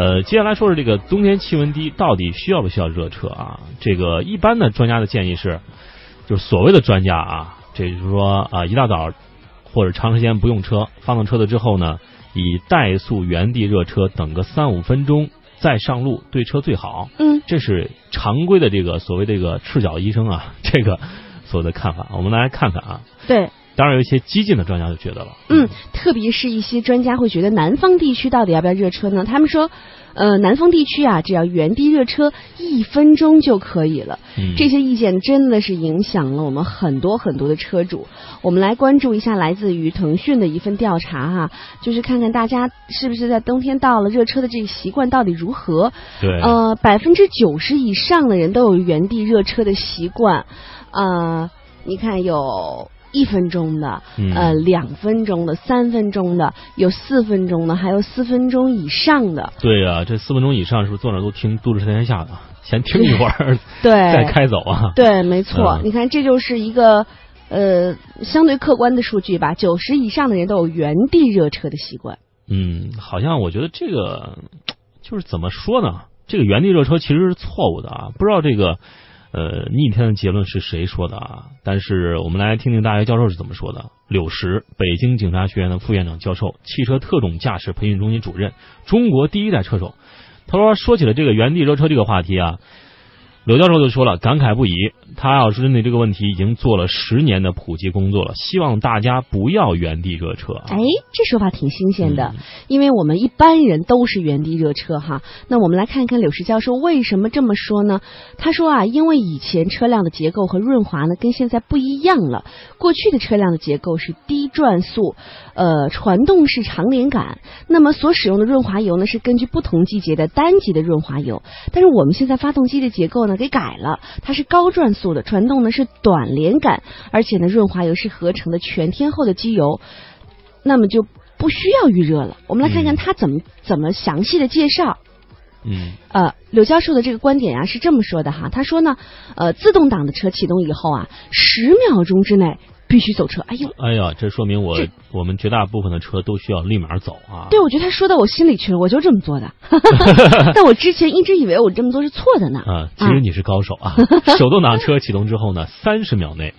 呃，接下来说说这个冬天气温低，到底需要不需要热车啊？这个一般的专家的建议是，就是所谓的专家啊，这就是说啊，一大早或者长时间不用车，发动车子之后呢，以怠速原地热车，等个三五分钟再上路，对车最好。嗯，这是常规的这个所谓这个赤脚医生啊，这个所谓的看法，我们来看看啊。对。当然，有一些激进的专家就觉得了，嗯，特别是一些专家会觉得南方地区到底要不要热车呢？他们说，呃，南方地区啊，只要原地热车一分钟就可以了。嗯，这些意见真的是影响了我们很多很多的车主。我们来关注一下来自于腾讯的一份调查哈，就是看看大家是不是在冬天到了热车的这个习惯到底如何。对，呃，百分之九十以上的人都有原地热车的习惯。呃，你看有。一分钟的，呃，两分钟的，三分钟的，有四分钟的，还有四分钟以上的。对呀，这四分钟以上是不是坐那都听《都市天下》的？先听一会儿，对，再开走啊？对，没错。你看，这就是一个呃相对客观的数据吧。九十以上的人都有原地热车的习惯。嗯，好像我觉得这个就是怎么说呢？这个原地热车其实是错误的啊！不知道这个。呃，逆天的结论是谁说的啊？但是我们来听听大学教授是怎么说的。柳石，北京警察学院的副院长教授，汽车特种驾驶培训中心主任，中国第一代车手。他说，说起了这个原地热车这个话题啊。刘教授就说了，感慨不已。他要是针对这个问题，已经做了十年的普及工作了，希望大家不要原地热车。哎，这说法挺新鲜的，因为我们一般人都是原地热车哈。那我们来看一看柳石教授为什么这么说呢？他说啊，因为以前车辆的结构和润滑呢跟现在不一样了。过去的车辆的结构是低转速，呃，传动式长连杆，那么所使用的润滑油呢是根据不同季节的单级的润滑油。但是我们现在发动机的结构呢？给改了，它是高转速的，传动呢是短连杆，而且呢润滑油是合成的全天候的机油，那么就不需要预热了。我们来看看它怎么怎么详细的介绍。嗯，呃，柳教授的这个观点啊是这么说的哈，他说呢，呃，自动挡的车启动以后啊，十秒钟之内。必须走车，哎呦，哎呀，这说明我我们绝大部分的车都需要立马走啊。对，我觉得他说到我心里去了，我就这么做的。但我之前一直以为我这么做是错的呢。啊，其实你是高手啊！手动挡车启动之后呢，三十秒内。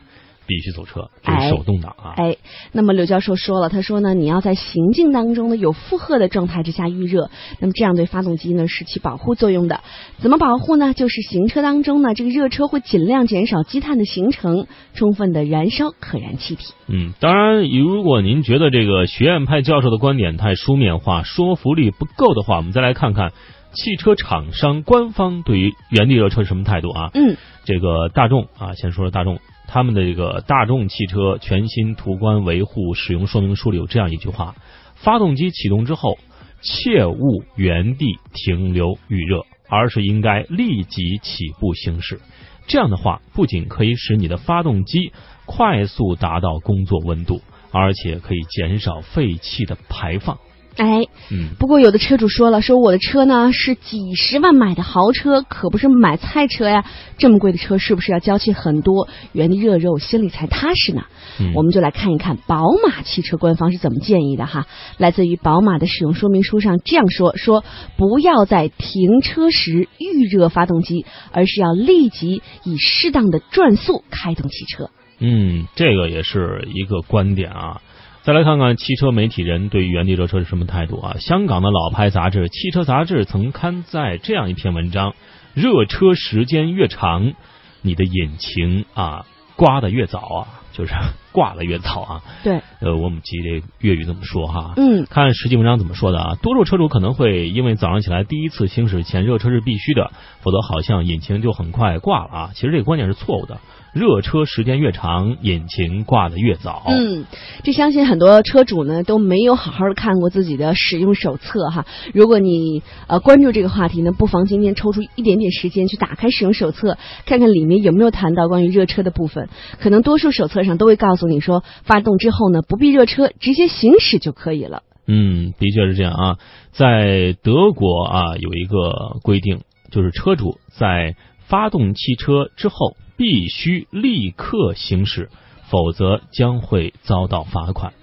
必须走车，这是手动挡啊！哎，那么刘教授说了，他说呢，你要在行进当中呢有负荷的状态之下预热，那么这样对发动机呢是起保护作用的。怎么保护呢？就是行车当中呢，这个热车会尽量减少积碳的形成，充分的燃烧可燃气体。嗯，当然，如果您觉得这个学院派教授的观点太书面化，说服力不够的话，我们再来看看汽车厂商官方对于原地热车什么态度啊？嗯，这个大众啊，先说说大众。他们的这个大众汽车全新途观维护使用说明书里有这样一句话：发动机启动之后，切勿原地停留预热，而是应该立即起步行驶。这样的话，不仅可以使你的发动机快速达到工作温度，而且可以减少废气的排放。哎，嗯，不过有的车主说了，说我的车呢是几十万买的豪车，可不是买菜车呀。这么贵的车是不是要交气很多？原地热肉，心里才踏实呢。嗯我们就来看一看宝马汽车官方是怎么建议的哈。来自于宝马的使用说明书上这样说：说不要在停车时预热发动机，而是要立即以适当的转速开动汽车。嗯，这个也是一个观点啊。再来看看汽车媒体人对于原地热车是什么态度啊？香港的老牌杂志《汽车杂志》曾刊载这样一篇文章：热车时间越长，你的引擎啊刮得越早啊，就是挂的越早啊。对，呃，我们记这粤语这么说哈。嗯，看实际文章怎么说的啊？多数车主可能会因为早上起来第一次行驶前热车是必须的，否则好像引擎就很快挂了啊。其实这个观点是错误的。热车时间越长，引擎挂的越早。嗯，这相信很多车主呢都没有好好的看过自己的使用手册哈。如果你呃关注这个话题呢，不妨今天抽出一点点时间去打开使用手册，看看里面有没有谈到关于热车的部分。可能多数手册上都会告诉你说，发动之后呢不必热车，直接行驶就可以了。嗯，的确是这样啊。在德国啊有一个规定，就是车主在发动汽车之后。必须立刻行驶，否则将会遭到罚款。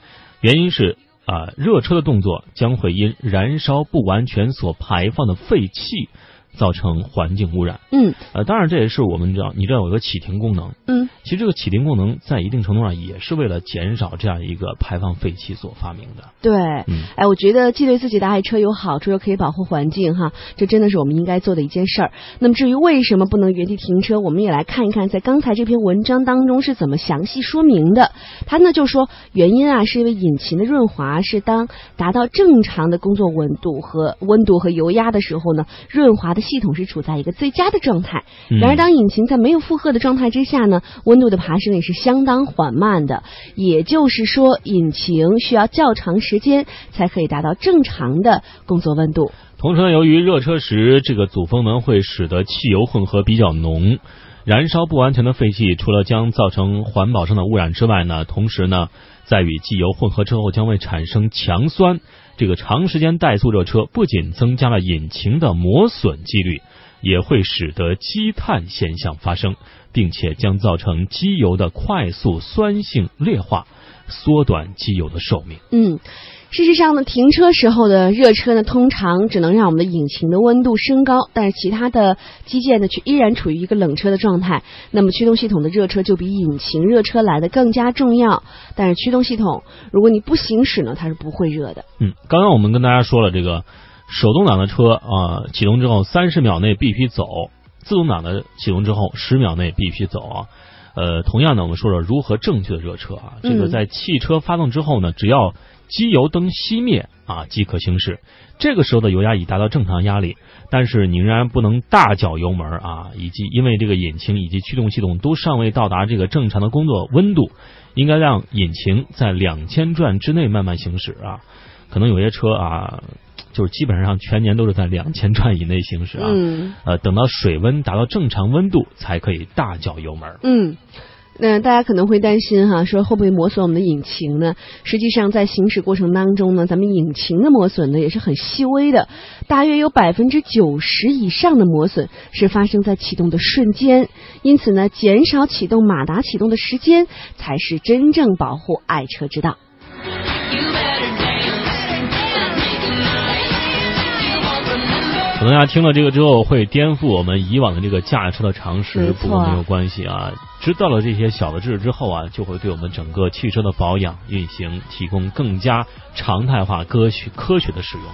原因是，啊，热车的动作将会因燃烧不完全所排放的废气。造成环境污染。嗯，呃，当然这也是我们知道，你知道有个启停功能。嗯，其实这个启停功能在一定程度上也是为了减少这样一个排放废气所发明的。对，嗯，哎，我觉得既对自己的爱车有好处，又可以保护环境，哈，这真的是我们应该做的一件事儿。那么至于为什么不能原地停车，我们也来看一看，在刚才这篇文章当中是怎么详细说明的。他呢就说，原因啊是因为引擎的润滑是当达到正常的工作温度和温度和油压的时候呢，润滑的。系统是处在一个最佳的状态，然而当引擎在没有负荷的状态之下呢，温度的爬升也是相当缓慢的。也就是说，引擎需要较长时间才可以达到正常的工作温度。同时呢，由于热车时这个阻风门会使得汽油混合比较浓，燃烧不完全的废气除了将造成环保上的污染之外呢，同时呢，在与机油混合之后将会产生强酸。这个长时间怠速热车不仅增加了引擎的磨损几率，也会使得积碳现象发生，并且将造成机油的快速酸性劣化，缩短机油的寿命。嗯。事实上呢，停车时候的热车呢，通常只能让我们的引擎的温度升高，但是其他的机械呢，却依然处于一个冷车的状态。那么驱动系统的热车就比引擎热车来的更加重要。但是驱动系统，如果你不行驶呢，它是不会热的。嗯，刚刚我们跟大家说了，这个手动挡的车啊，启动之后三十秒内必须走；自动挡的启动之后十秒内必须走啊。呃，同样呢，我们说说如何正确的热车啊。这个在汽车发动之后呢，只要机油灯熄灭啊，即可行驶。这个时候的油压已达到正常压力，但是你仍然不能大脚油门啊，以及因为这个引擎以及驱动系统都尚未到达这个正常的工作温度，应该让引擎在两千转之内慢慢行驶啊。可能有些车啊，就是基本上全年都是在两千转以内行驶啊。嗯。呃，等到水温达到正常温度，才可以大脚油门。嗯。那大家可能会担心哈，说会不会磨损我们的引擎呢？实际上，在行驶过程当中呢，咱们引擎的磨损呢也是很细微的，大约有百分之九十以上的磨损是发生在启动的瞬间。因此呢，减少启动马达启动的时间，才是真正保护爱车之道。可能大家听了这个之后，会颠覆我们以往的这个驾车的常识，不过没有关系啊。知道了这些小的知识之后啊，就会对我们整个汽车的保养、运行提供更加常态化、科学、科学的使用了。